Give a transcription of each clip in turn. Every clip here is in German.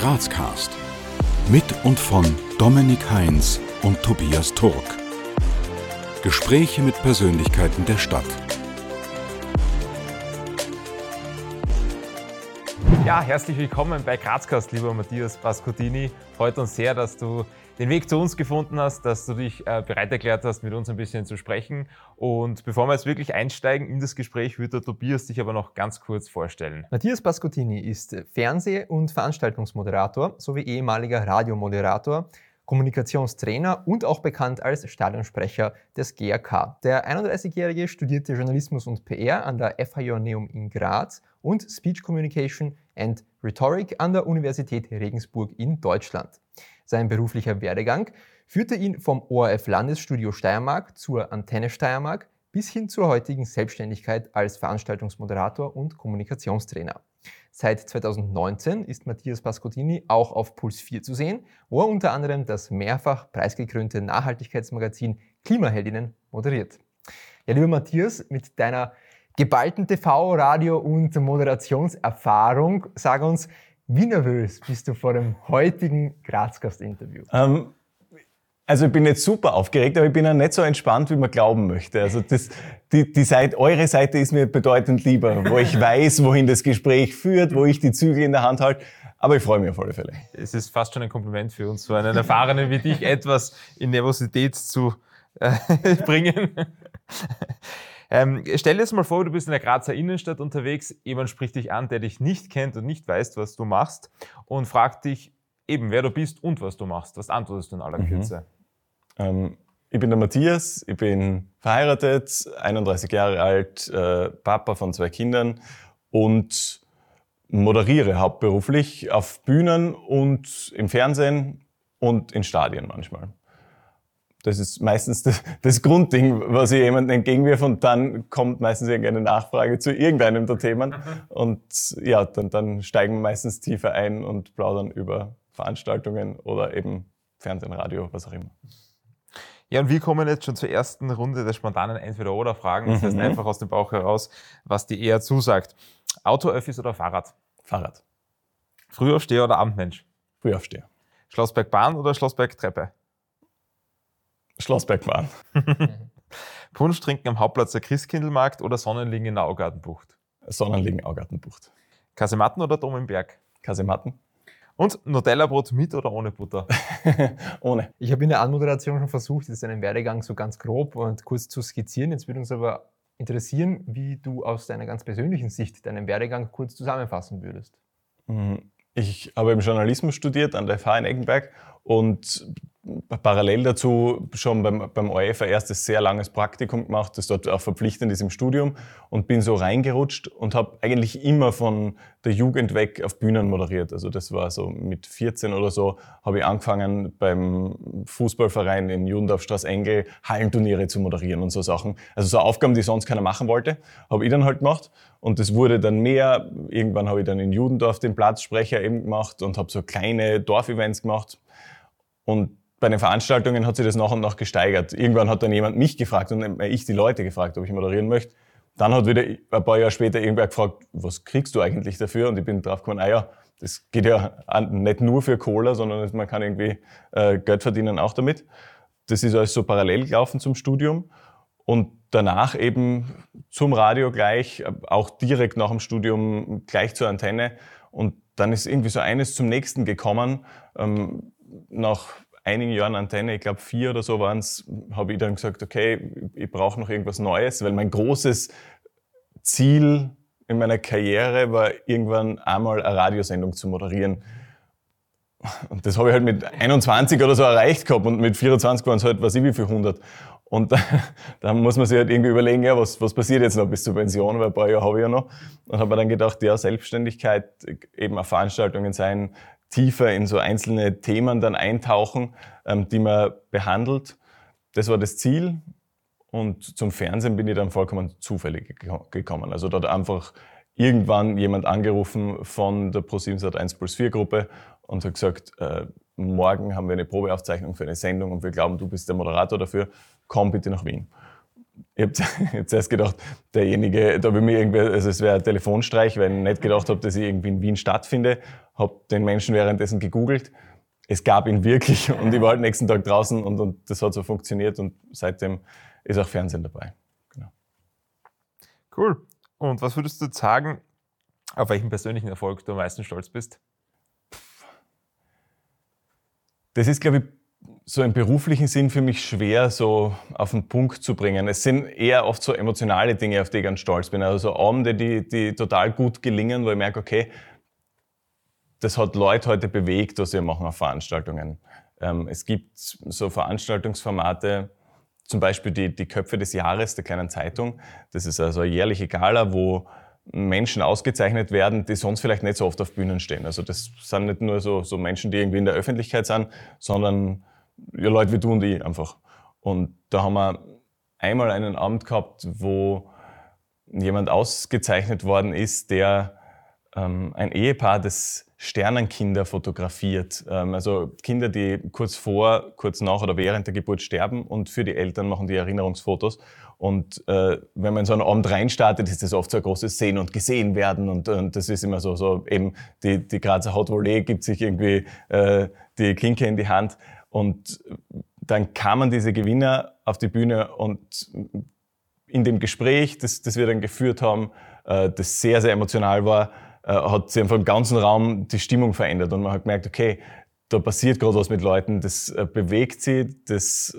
Grazcast. Mit und von Dominik Heinz und Tobias Turk. Gespräche mit Persönlichkeiten der Stadt. Ja, herzlich willkommen bei Grazcast, lieber Matthias Pascotini. Freut uns sehr, dass du den Weg zu uns gefunden hast, dass du dich äh, bereit erklärt hast, mit uns ein bisschen zu sprechen. Und bevor wir jetzt wirklich einsteigen in das Gespräch, würde der Tobias dich aber noch ganz kurz vorstellen. Matthias Pascotini ist Fernseh- und Veranstaltungsmoderator sowie ehemaliger Radiomoderator. Kommunikationstrainer und auch bekannt als Stadionsprecher des GRK. Der 31-Jährige studierte Journalismus und PR an der FH Joanneum in Graz und Speech Communication and Rhetoric an der Universität Regensburg in Deutschland. Sein beruflicher Werdegang führte ihn vom ORF Landesstudio Steiermark zur Antenne Steiermark bis hin zur heutigen Selbstständigkeit als Veranstaltungsmoderator und Kommunikationstrainer. Seit 2019 ist Matthias Pascotini auch auf Puls 4 zu sehen, wo er unter anderem das mehrfach preisgekrönte Nachhaltigkeitsmagazin Klimaheldinnen moderiert. Ja, lieber Matthias, mit deiner geballten TV-, Radio- und Moderationserfahrung, sag uns, wie nervös bist du vor dem heutigen Grazgast-Interview? Ähm, also ich bin jetzt super aufgeregt, aber ich bin auch nicht so entspannt, wie man glauben möchte. Also das, die, die Seite, eure Seite ist mir bedeutend lieber, wo ich weiß, wohin das Gespräch führt, wo ich die Zügel in der Hand halte. Aber ich freue mich auf alle Fälle. Es ist fast schon ein Kompliment für uns, so einen Erfahrenen wie dich etwas in Nervosität zu äh, bringen. Ähm, stell dir jetzt mal vor, du bist in der Grazer Innenstadt unterwegs, jemand spricht dich an, der dich nicht kennt und nicht weiß, was du machst und fragt dich eben, wer du bist und was du machst. Was antwortest du in aller mhm. Kürze? Ähm, ich bin der Matthias, ich bin verheiratet, 31 Jahre alt, äh, Papa von zwei Kindern und moderiere hauptberuflich auf Bühnen und im Fernsehen und in Stadien manchmal. Das ist meistens das, das, Grundding, was ich jemandem entgegenwirfe und dann kommt meistens irgendeine Nachfrage zu irgendeinem der Themen und ja, dann, dann steigen wir meistens tiefer ein und plaudern über Veranstaltungen oder eben Fernsehen, Radio, was auch immer. Ja, und wir kommen jetzt schon zur ersten Runde der spontanen Entweder-Oder-Fragen. Das heißt mhm. einfach aus dem Bauch heraus, was dir eher zusagt. Auto, Öffis oder Fahrrad? Fahrrad. Frühaufsteher oder Abendmensch? Frühaufsteher. Schlossbergbahn oder Schlossbergtreppe? Schlossbergbahn. Punsch trinken am Hauptplatz der Christkindlmarkt oder Sonnenliegen in der Augartenbucht? Sonnenliegen Augartenbucht. Kasematten oder Dom im Berg? Kasematten. Und Nutella-Brot mit oder ohne Butter? ohne. Ich habe in der Anmoderation schon versucht, jetzt einen Werdegang so ganz grob und kurz zu skizzieren. Jetzt würde uns aber interessieren, wie du aus deiner ganz persönlichen Sicht deinen Werdegang kurz zusammenfassen würdest. Mhm. Ich habe im Journalismus studiert an der FH in Eggenberg und parallel dazu schon beim, beim ORF ein erstes sehr langes Praktikum gemacht, das dort auch verpflichtend ist im Studium und bin so reingerutscht und habe eigentlich immer von der Jugend weg auf Bühnen moderiert. Also das war so mit 14 oder so habe ich angefangen beim Fußballverein in Judendorfstraße Engel Hallenturniere zu moderieren und so Sachen. Also so Aufgaben, die sonst keiner machen wollte, habe ich dann halt gemacht und das wurde dann mehr. Irgendwann habe ich dann in Judendorf den Platzsprecher eben gemacht und habe so kleine Dorfevents gemacht und bei den Veranstaltungen hat sich das nach und nach gesteigert. Irgendwann hat dann jemand mich gefragt und ich die Leute gefragt, ob ich moderieren möchte. Dann hat wieder ein paar Jahre später irgendwer gefragt, was kriegst du eigentlich dafür? Und ich bin drauf gekommen, ah ja, das geht ja nicht nur für Cola, sondern man kann irgendwie äh, Geld verdienen auch damit. Das ist alles so parallel gelaufen zum Studium. Und danach eben zum Radio gleich, auch direkt nach dem Studium gleich zur Antenne. Und dann ist irgendwie so eines zum nächsten gekommen. Ähm, nach einigen Jahren Antenne, ich glaube vier oder so waren es, habe ich dann gesagt, okay, ich brauche noch irgendwas Neues, weil mein großes Ziel in meiner Karriere war, irgendwann einmal eine Radiosendung zu moderieren. Und das habe ich halt mit 21 oder so erreicht gehabt und mit 24 waren es halt, was ich wie viel 100. Und da, muss man sich halt irgendwie überlegen, ja, was, was passiert jetzt noch bis zur Pension, weil ein paar Jahre habe ich ja noch. Und habe mir dann gedacht, ja, Selbstständigkeit, eben auf Veranstaltungen sein, tiefer in so einzelne Themen dann eintauchen, ähm, die man behandelt. Das war das Ziel. Und zum Fernsehen bin ich dann vollkommen zufällig gekommen. Also dort einfach irgendwann jemand angerufen von der Pro7 1 Plus 4 Gruppe und hat gesagt, äh, morgen haben wir eine Probeaufzeichnung für eine Sendung und wir glauben, du bist der Moderator dafür, komm bitte nach Wien. Ich habe hab zuerst gedacht, derjenige, da habe ich mir irgendwie, also es wäre ein Telefonstreich, weil ich nicht gedacht habe, dass ich irgendwie in Wien stattfinde. Habe den Menschen währenddessen gegoogelt. Es gab ihn wirklich und ich war halt nächsten Tag draußen und, und das hat so funktioniert und seitdem ist auch Fernsehen dabei. Genau. Cool. Und was würdest du sagen, auf welchen persönlichen Erfolg du am meisten stolz bist? Das ist, glaube ich, so im beruflichen Sinn für mich schwer so auf den Punkt zu bringen. Es sind eher oft so emotionale Dinge, auf die ich ganz stolz bin. Also Abende, die, die total gut gelingen, wo ich merke, okay, das hat Leute heute bewegt, was wir machen auf Veranstaltungen. Ähm, es gibt so Veranstaltungsformate, zum Beispiel die, die Köpfe des Jahres der kleinen Zeitung. Das ist also eine jährliche Gala, wo Menschen ausgezeichnet werden, die sonst vielleicht nicht so oft auf Bühnen stehen. Also das sind nicht nur so, so Menschen, die irgendwie in der Öffentlichkeit sind, sondern ja, Leute wie du und ich einfach. Und da haben wir einmal einen Abend gehabt, wo jemand ausgezeichnet worden ist, der ähm, ein Ehepaar, das Sternenkinder fotografiert. Ähm, also Kinder, die kurz vor, kurz nach oder während der Geburt sterben und für die Eltern machen die Erinnerungsfotos. Und äh, wenn man in so einen Abend reinstartet, ist das oft so ein großes Sehen und Gesehen werden. Und, und das ist immer so, so eben die, die Grazer Hot Volley gibt sich irgendwie äh, die Klinke in die Hand. Und dann kamen diese Gewinner auf die Bühne und in dem Gespräch, das, das wir dann geführt haben, äh, das sehr, sehr emotional war, äh, hat sich einfach im ganzen Raum die Stimmung verändert. Und man hat gemerkt, okay, da passiert gerade was mit Leuten, das äh, bewegt sie, das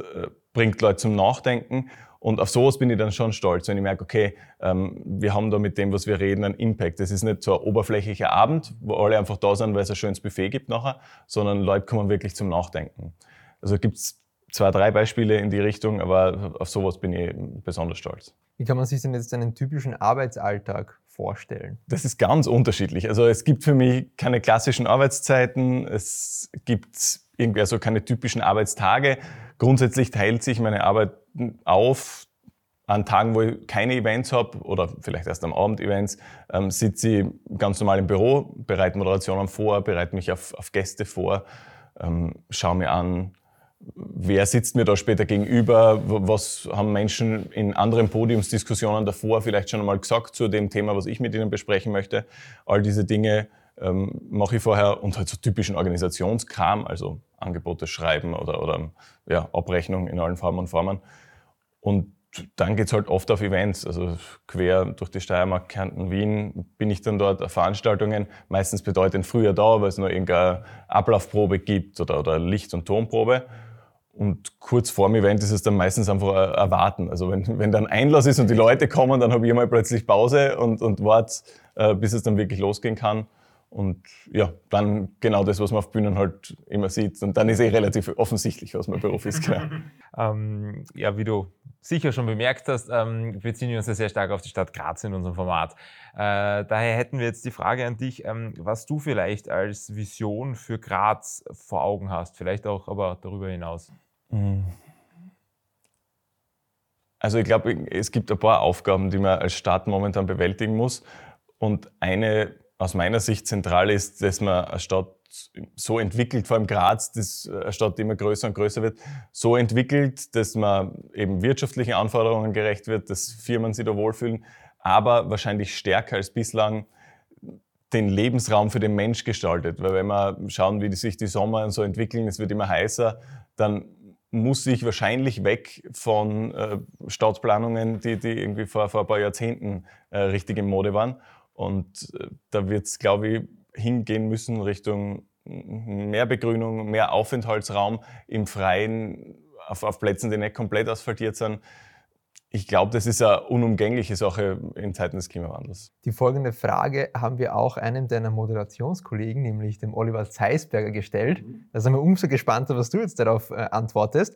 bringt Leute zum Nachdenken und auf sowas bin ich dann schon stolz, wenn ich merke, okay, ähm, wir haben da mit dem, was wir reden, einen Impact. Das ist nicht so ein oberflächlicher Abend, wo alle einfach da sind, weil es ein schönes Buffet gibt nachher, sondern Leute kommen wirklich zum Nachdenken. Also gibt es zwei, drei Beispiele in die Richtung, aber auf sowas bin ich besonders stolz. Wie kann man sich denn jetzt einen typischen Arbeitsalltag vorstellen? Das ist ganz unterschiedlich. Also es gibt für mich keine klassischen Arbeitszeiten, es gibt irgendwie also keine typischen Arbeitstage. Grundsätzlich teilt sich meine Arbeit auf. An Tagen, wo ich keine Events habe oder vielleicht erst am Abend Events, ähm, sitze ich ganz normal im Büro, bereite Moderationen vor, bereite mich auf, auf Gäste vor, ähm, schaue mir an, wer sitzt mir da später gegenüber, was haben Menschen in anderen Podiumsdiskussionen davor vielleicht schon einmal gesagt zu dem Thema, was ich mit ihnen besprechen möchte. All diese Dinge ähm, mache ich vorher und halt so typischen Organisationskram, also Angebote schreiben oder, oder ja, Abrechnung in allen Formen und Formen. Und dann geht's halt oft auf Events, also quer durch die Steiermark, Kärnten, Wien bin ich dann dort auf Veranstaltungen, meistens bedeutend früher da, weil es nur irgendeine Ablaufprobe gibt oder, oder Licht- und Tonprobe. Und kurz vor dem Event ist es dann meistens einfach erwarten. Also wenn, wenn dann Einlass ist und die Leute kommen, dann habe ich mal plötzlich Pause und, und warte, äh, bis es dann wirklich losgehen kann. Und ja, dann genau das, was man auf Bühnen halt immer sieht. Und dann ist eh relativ offensichtlich, was mein Beruf ist. Genau. ähm, ja, wie du sicher schon bemerkt hast, ähm, beziehen wir uns ja sehr stark auf die Stadt Graz in unserem Format. Äh, daher hätten wir jetzt die Frage an dich, ähm, was du vielleicht als Vision für Graz vor Augen hast, vielleicht auch aber darüber hinaus. Mhm. Also ich glaube, es gibt ein paar Aufgaben, die man als Stadt momentan bewältigen muss. Und eine aus meiner Sicht zentral ist, dass man eine Stadt so entwickelt, vor allem Graz, das eine Stadt, die immer größer und größer wird, so entwickelt, dass man eben wirtschaftlichen Anforderungen gerecht wird, dass Firmen sich da wohlfühlen, aber wahrscheinlich stärker als bislang den Lebensraum für den Mensch gestaltet. Weil wenn wir schauen, wie sich die Sommer so entwickeln, es wird immer heißer, dann muss ich wahrscheinlich weg von äh, Stadtplanungen, die, die irgendwie vor, vor ein paar Jahrzehnten äh, richtig in Mode waren. Und äh, da wird es, glaube ich, hingehen müssen Richtung mehr Begrünung, mehr Aufenthaltsraum im Freien, auf, auf Plätzen, die nicht komplett asphaltiert sind. Ich glaube, das ist eine unumgängliche Sache in Zeiten des Klimawandels. Die folgende Frage haben wir auch einem deiner Moderationskollegen, nämlich dem Oliver Zeisberger, gestellt. Da sind wir umso gespannter, was du jetzt darauf äh, antwortest.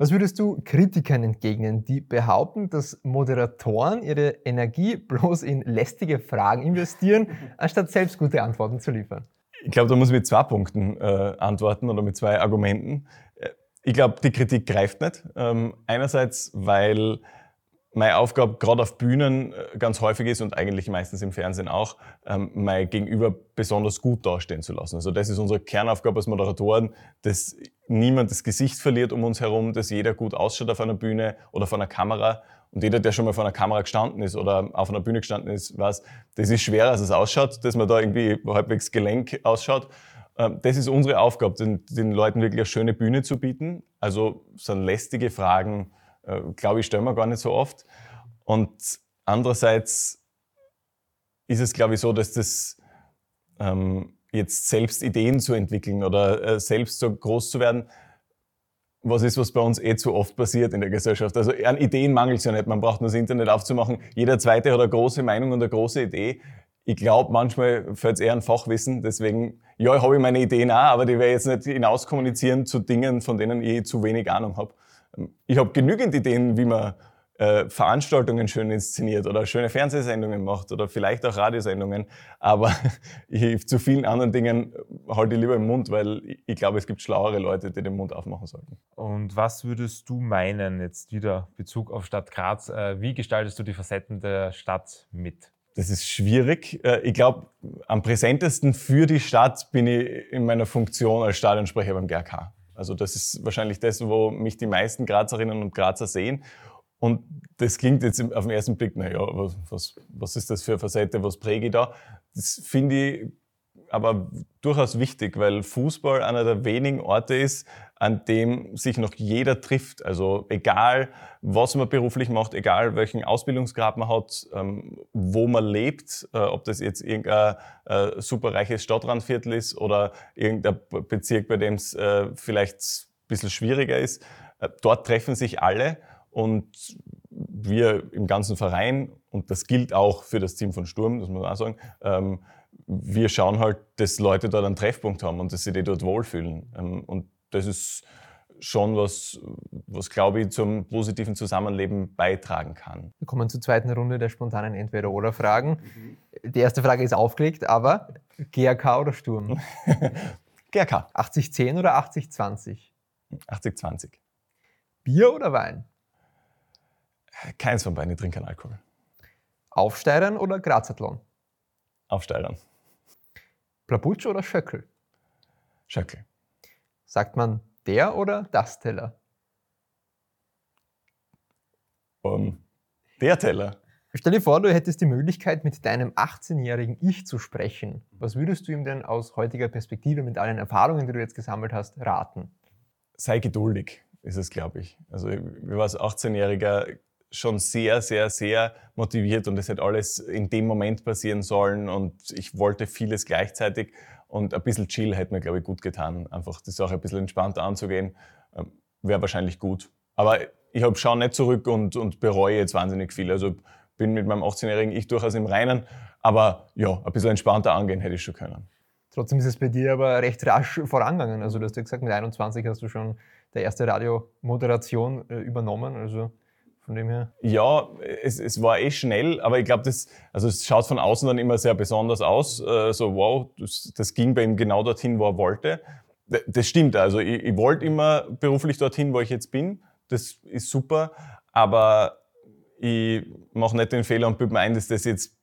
Was würdest du Kritikern entgegnen, die behaupten, dass Moderatoren ihre Energie bloß in lästige Fragen investieren, anstatt selbst gute Antworten zu liefern? Ich glaube, da muss ich mit zwei Punkten äh, antworten oder mit zwei Argumenten. Äh, ich glaube, die Kritik greift nicht. Ähm, einerseits, weil meine Aufgabe gerade auf Bühnen äh, ganz häufig ist und eigentlich meistens im Fernsehen auch, ähm, mein Gegenüber besonders gut dastehen zu lassen. Also das ist unsere Kernaufgabe als Moderatoren, dass niemand das Gesicht verliert um uns herum, dass jeder gut ausschaut auf einer Bühne oder vor einer Kamera Und jeder, der schon mal vor einer Kamera gestanden ist oder auf einer Bühne gestanden ist, weiß, das ist schwerer, als es ausschaut, dass man da irgendwie halbwegs Gelenk ausschaut. Ähm, das ist unsere Aufgabe, den, den Leuten wirklich eine schöne Bühne zu bieten. Also so lästige Fragen, äh, glaube ich, stellen wir gar nicht so oft. Und andererseits ist es, glaube ich, so, dass das ähm, jetzt selbst Ideen zu entwickeln oder äh, selbst so groß zu werden, was ist, was bei uns eh zu oft passiert in der Gesellschaft. Also an Ideen mangelt es ja nicht. Man braucht nur das Internet aufzumachen. Jeder Zweite hat eine große Meinung und eine große Idee. Ich glaube, manchmal fällt es eher an Fachwissen. Deswegen, ja, habe ich meine Ideen auch, aber die werde ich jetzt nicht hinaus kommunizieren zu Dingen, von denen ich zu wenig Ahnung habe. Ich habe genügend Ideen, wie man äh, Veranstaltungen schön inszeniert oder schöne Fernsehsendungen macht oder vielleicht auch Radiosendungen. Aber ich, zu vielen anderen Dingen halte ich lieber im Mund, weil ich, ich glaube, es gibt schlauere Leute, die den Mund aufmachen sollten. Und was würdest du meinen, jetzt wieder Bezug auf Stadt Graz, äh, wie gestaltest du die Facetten der Stadt mit? Das ist schwierig. Äh, ich glaube, am präsentesten für die Stadt bin ich in meiner Funktion als Stadionsprecher beim GRK. Also das ist wahrscheinlich das, wo mich die meisten Grazerinnen und Grazer sehen. Und das klingt jetzt auf den ersten Blick, naja, was, was, ist das für eine Facette, was präge ich da? Das finde ich aber durchaus wichtig, weil Fußball einer der wenigen Orte ist, an dem sich noch jeder trifft. Also egal, was man beruflich macht, egal welchen Ausbildungsgrad man hat, ähm, wo man lebt, äh, ob das jetzt irgendein äh, superreiches Stadtrandviertel ist oder irgendein Bezirk, bei dem es äh, vielleicht ein bisschen schwieriger ist, dort treffen sich alle und wir im ganzen Verein, und das gilt auch für das Team von Sturm, das muss man auch sagen, ähm, wir schauen halt, dass Leute dort einen Treffpunkt haben und dass sie die dort wohlfühlen. Ähm, und das ist schon was, was glaube ich zum positiven Zusammenleben beitragen kann. Wir kommen zur zweiten Runde der spontanen Entweder-Oder-Fragen. Mhm. Die erste Frage ist aufgelegt, aber GRK oder Sturm? GRK. 80-10 oder 80-20? 80-20. Bier oder Wein? Keins von beiden, ich trinke keinen Alkohol. Aufsteigern oder Grazathlon? Aufsteigern. Plaputsch oder Schöckel? Schöckel. Sagt man der oder das Teller? Um, der Teller. Stell dir vor, du hättest die Möglichkeit, mit deinem 18-jährigen Ich zu sprechen. Was würdest du ihm denn aus heutiger Perspektive mit allen Erfahrungen, die du jetzt gesammelt hast, raten? Sei geduldig, ist es, glaube ich. Also, ich war als 18-Jähriger schon sehr, sehr, sehr motiviert und es hätte alles in dem Moment passieren sollen und ich wollte vieles gleichzeitig und ein bisschen Chill hätte mir, glaube ich, gut getan. Einfach die Sache ein bisschen entspannter anzugehen, ähm, wäre wahrscheinlich gut. Aber ich habe schaue nicht zurück und, und bereue jetzt wahnsinnig viel. Also bin mit meinem 18-jährigen Ich durchaus im Reinen, aber ja, ein bisschen entspannter angehen hätte ich schon können. Trotzdem ist es bei dir aber recht rasch vorangegangen. Also du hast ja gesagt, mit 21 hast du schon der erste Radiomoderation äh, übernommen. Also von dem her? Ja, es, es war eh schnell, aber ich glaube, das, also es schaut von außen dann immer sehr besonders aus. Äh, so, wow, das, das, ging bei ihm genau dorthin, wo er wollte. Das stimmt, also ich, ich wollte immer beruflich dorthin, wo ich jetzt bin. Das ist super, aber ich mache nicht den Fehler und bilde mir ein, dass das jetzt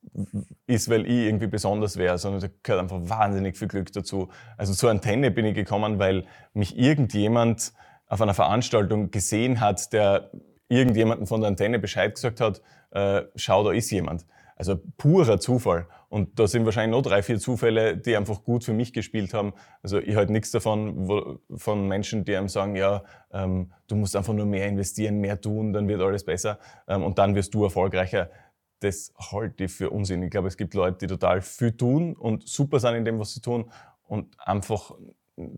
ist, weil ich irgendwie besonders wäre, sondern da gehört einfach wahnsinnig viel Glück dazu. Also zur Antenne bin ich gekommen, weil mich irgendjemand auf einer Veranstaltung gesehen hat, der irgendjemanden von der Antenne Bescheid gesagt hat, äh, schau, da ist jemand. Also purer Zufall. Und da sind wahrscheinlich noch drei, vier Zufälle, die einfach gut für mich gespielt haben. Also ich halte nichts davon wo, von Menschen, die einem sagen, ja, ähm, du musst einfach nur mehr investieren, mehr tun, dann wird alles besser ähm, und dann wirst du erfolgreicher. Das halte ich für Unsinn. Ich glaube, es gibt Leute, die total viel tun und super sind in dem, was sie tun und einfach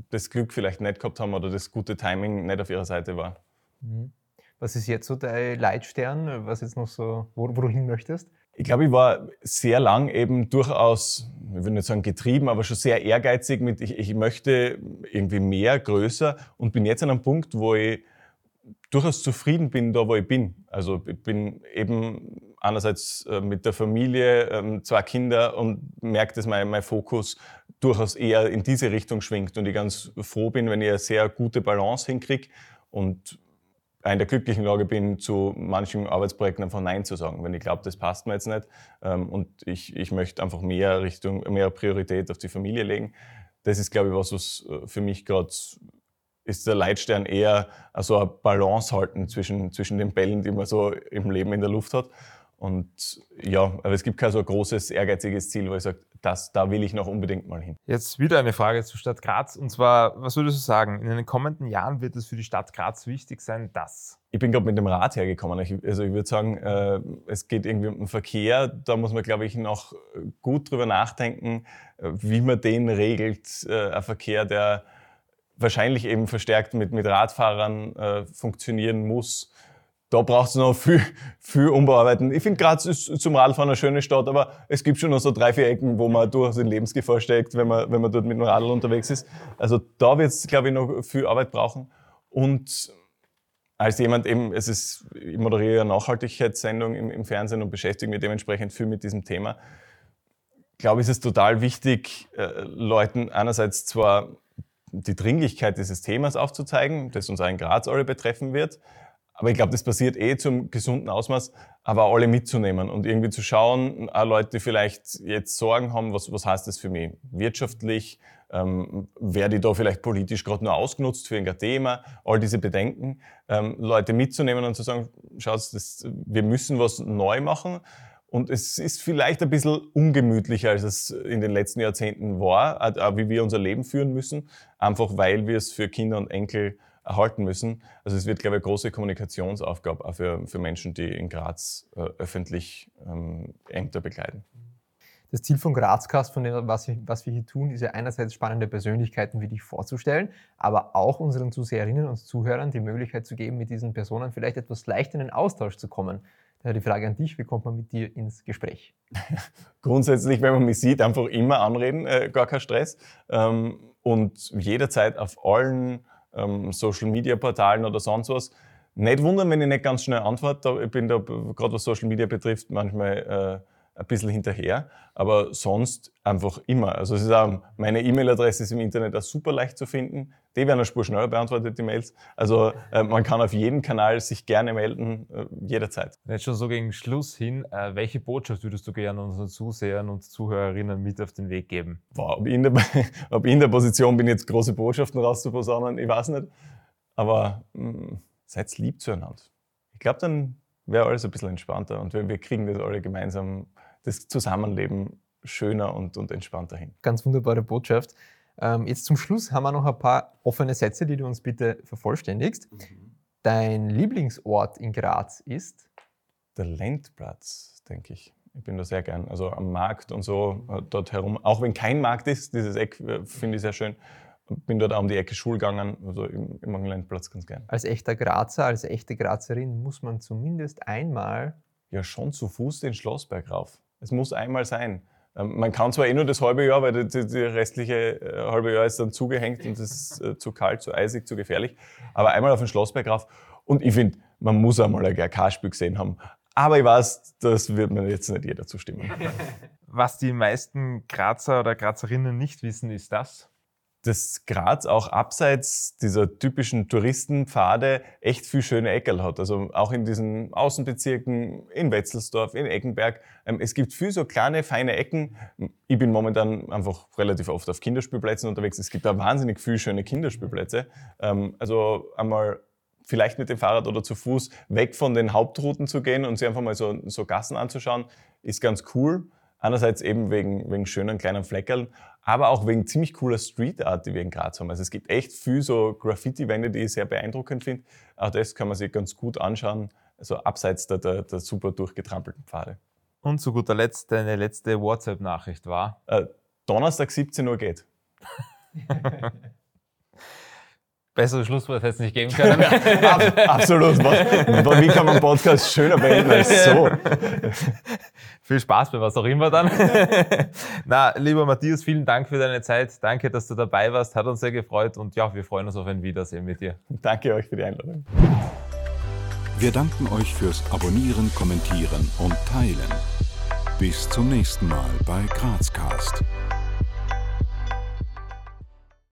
das Glück vielleicht nicht gehabt haben oder das gute Timing nicht auf ihrer Seite war. Mhm. Was ist jetzt so dein Leitstern, was jetzt noch so, wo, wo du hin möchtest? Ich glaube, ich war sehr lang eben durchaus, ich will nicht sagen getrieben, aber schon sehr ehrgeizig mit, ich, ich möchte irgendwie mehr, größer und bin jetzt an einem Punkt, wo ich durchaus zufrieden bin, da wo ich bin. Also ich bin eben einerseits äh, mit der Familie, ähm, zwei Kinder und merke, dass mein, mein Fokus durchaus eher in diese Richtung schwingt und ich ganz froh bin, wenn ich eine sehr gute Balance hinkriege und in der glücklichen Lage bin, zu manchen Arbeitsprojekten einfach Nein zu sagen, wenn ich glaube, das passt mir jetzt nicht ähm, und ich, ich möchte einfach mehr Richtung, mehr Priorität auf die Familie legen. Das ist, glaube ich, was, was äh, für mich gerade ist der Leitstern eher so eine Balance halten zwischen, zwischen den Bällen, die man so im Leben in der Luft hat. Und ja, aber es gibt kein so großes, ehrgeiziges Ziel, wo ich sage, das, da will ich noch unbedingt mal hin. Jetzt wieder eine Frage zur Stadt Graz. Und zwar, was würdest du sagen, in den kommenden Jahren wird es für die Stadt Graz wichtig sein, dass? Ich bin gerade mit dem Rad hergekommen. Ich, also ich würde sagen, äh, es geht irgendwie um den Verkehr. Da muss man, glaube ich, noch gut drüber nachdenken, äh, wie man den regelt. Äh, ein Verkehr, der wahrscheinlich eben verstärkt mit, mit Radfahrern äh, funktionieren muss da braucht es noch viel, viel Umbauarbeiten. Ich finde, Graz ist zum Radfahren eine schöne Stadt, aber es gibt schon noch so drei, vier Ecken, wo man durchaus in Lebensgefahr steckt, wenn man, wenn man dort mit dem Radl unterwegs ist. Also da wird es, glaube ich, noch viel Arbeit brauchen. Und als jemand eben, es ist, ich moderiere eine Nachhaltigkeitssendung im, im Fernsehen und beschäftige mich dementsprechend viel mit diesem Thema, glaube ich, ist es total wichtig, äh, Leuten einerseits zwar die Dringlichkeit dieses Themas aufzuzeigen, das uns auch in Graz alle betreffen wird, aber ich glaube, das passiert eh zum gesunden Ausmaß, aber alle mitzunehmen und irgendwie zu schauen, auch Leute, die vielleicht jetzt Sorgen haben, was, was heißt das für mich wirtschaftlich, ähm, werde ich da vielleicht politisch gerade nur ausgenutzt für ein Thema, all diese Bedenken, ähm, Leute mitzunehmen und zu sagen, schaut, das, wir müssen was neu machen. Und es ist vielleicht ein bisschen ungemütlicher, als es in den letzten Jahrzehnten war, auch wie wir unser Leben führen müssen, einfach weil wir es für Kinder und Enkel erhalten müssen. Also es wird, glaube ich, eine große Kommunikationsaufgabe auch für, für Menschen, die in Graz äh, öffentlich ähm, Ämter begleiten. Das Ziel von Grazcast, von dem, was, was wir hier tun, ist ja einerseits spannende Persönlichkeiten wie dich vorzustellen, aber auch unseren Zuseherinnen und Zuhörern die Möglichkeit zu geben, mit diesen Personen vielleicht etwas leicht in den Austausch zu kommen. Daher die Frage an dich, wie kommt man mit dir ins Gespräch? Grundsätzlich, wenn man mich sieht, einfach immer anreden, äh, gar kein Stress. Ähm, und jederzeit auf allen ähm, Social-Media-Portalen oder sonst was. Nicht wundern, wenn ich nicht ganz schnell antworte. Ich bin da, gerade was Social Media betrifft, manchmal äh, ein bisschen hinterher. Aber sonst einfach immer. Also es ist auch, meine E-Mail-Adresse ist im Internet auch super leicht zu finden. Die werden eine Spur schneller beantwortet, die Mails. Also äh, man kann auf jedem Kanal sich gerne melden, äh, jederzeit. Jetzt schon so gegen Schluss hin, äh, welche Botschaft würdest du gerne unseren Zusehern und Zuhörerinnen mit auf den Weg geben? Wow, ob, ich in der, ob ich in der Position bin, jetzt große Botschaften rauszuposaunen, ich weiß nicht. Aber mh, hm, seid lieb zueinander. Ich glaube, dann wäre alles ein bisschen entspannter und wir, wir kriegen das alle gemeinsam, das Zusammenleben schöner und, und entspannter hin. Ganz wunderbare Botschaft. Ähm, jetzt zum Schluss haben wir noch ein paar offene Sätze, die du uns bitte vervollständigst. Mhm. Dein Lieblingsort in Graz ist? Der Lendplatz, denke ich. Ich bin da sehr gern. Also am Markt und so äh, dort herum. Auch wenn kein Markt ist, dieses Eck äh, finde ich sehr schön. Bin dort auch um die Ecke Schul gegangen, also im, im Lendplatz ganz gern. Als echter Grazer, als echte Grazerin muss man zumindest einmal. Ja, schon zu Fuß den Schlossberg rauf. Es muss einmal sein. Ähm, man kann zwar eh nur das halbe Jahr, weil das restliche äh, halbe Jahr ist dann zugehängt und es ist äh, zu kalt, zu eisig, zu gefährlich. Aber einmal auf den Schlossberg rauf. Und ich finde, man muss einmal ein GRK-Spiel gesehen haben. Aber ich weiß, das wird mir jetzt nicht jeder zustimmen. Was die meisten Grazer oder Grazerinnen nicht wissen, ist das? Dass Graz auch abseits dieser typischen Touristenpfade echt viel schöne Eckerl hat. Also auch in diesen Außenbezirken, in Wetzelsdorf, in Eckenberg. Ähm, es gibt viel so kleine, feine Ecken. Ich bin momentan einfach relativ oft auf Kinderspielplätzen unterwegs. Es gibt da wahnsinnig viele schöne Kinderspielplätze. Ähm, also einmal vielleicht mit dem Fahrrad oder zu Fuß weg von den Hauptrouten zu gehen und sich einfach mal so, so Gassen anzuschauen, ist ganz cool. Einerseits eben wegen, wegen schönen kleinen Fleckerl, aber auch wegen ziemlich cooler Street Art, die wir in Graz haben. Also es gibt echt viel so Graffiti-Wände, die ich sehr beeindruckend finde. Auch das kann man sich ganz gut anschauen, also abseits der, der, der super durchgetrampelten Pfade. Und zu guter Letzt, deine letzte WhatsApp-Nachricht war? Äh, Donnerstag 17 Uhr geht. Besseres Schlusswort hätte es nicht geben können. Absolut. Wie kann man Podcast schöner beenden als so? Viel Spaß bei was auch immer dann. Na, lieber Matthias, vielen Dank für deine Zeit. Danke, dass du dabei warst. Hat uns sehr gefreut und ja, wir freuen uns auf ein Wiedersehen mit dir. Danke euch für die Einladung. Wir danken euch fürs Abonnieren, Kommentieren und Teilen. Bis zum nächsten Mal bei Grazcast.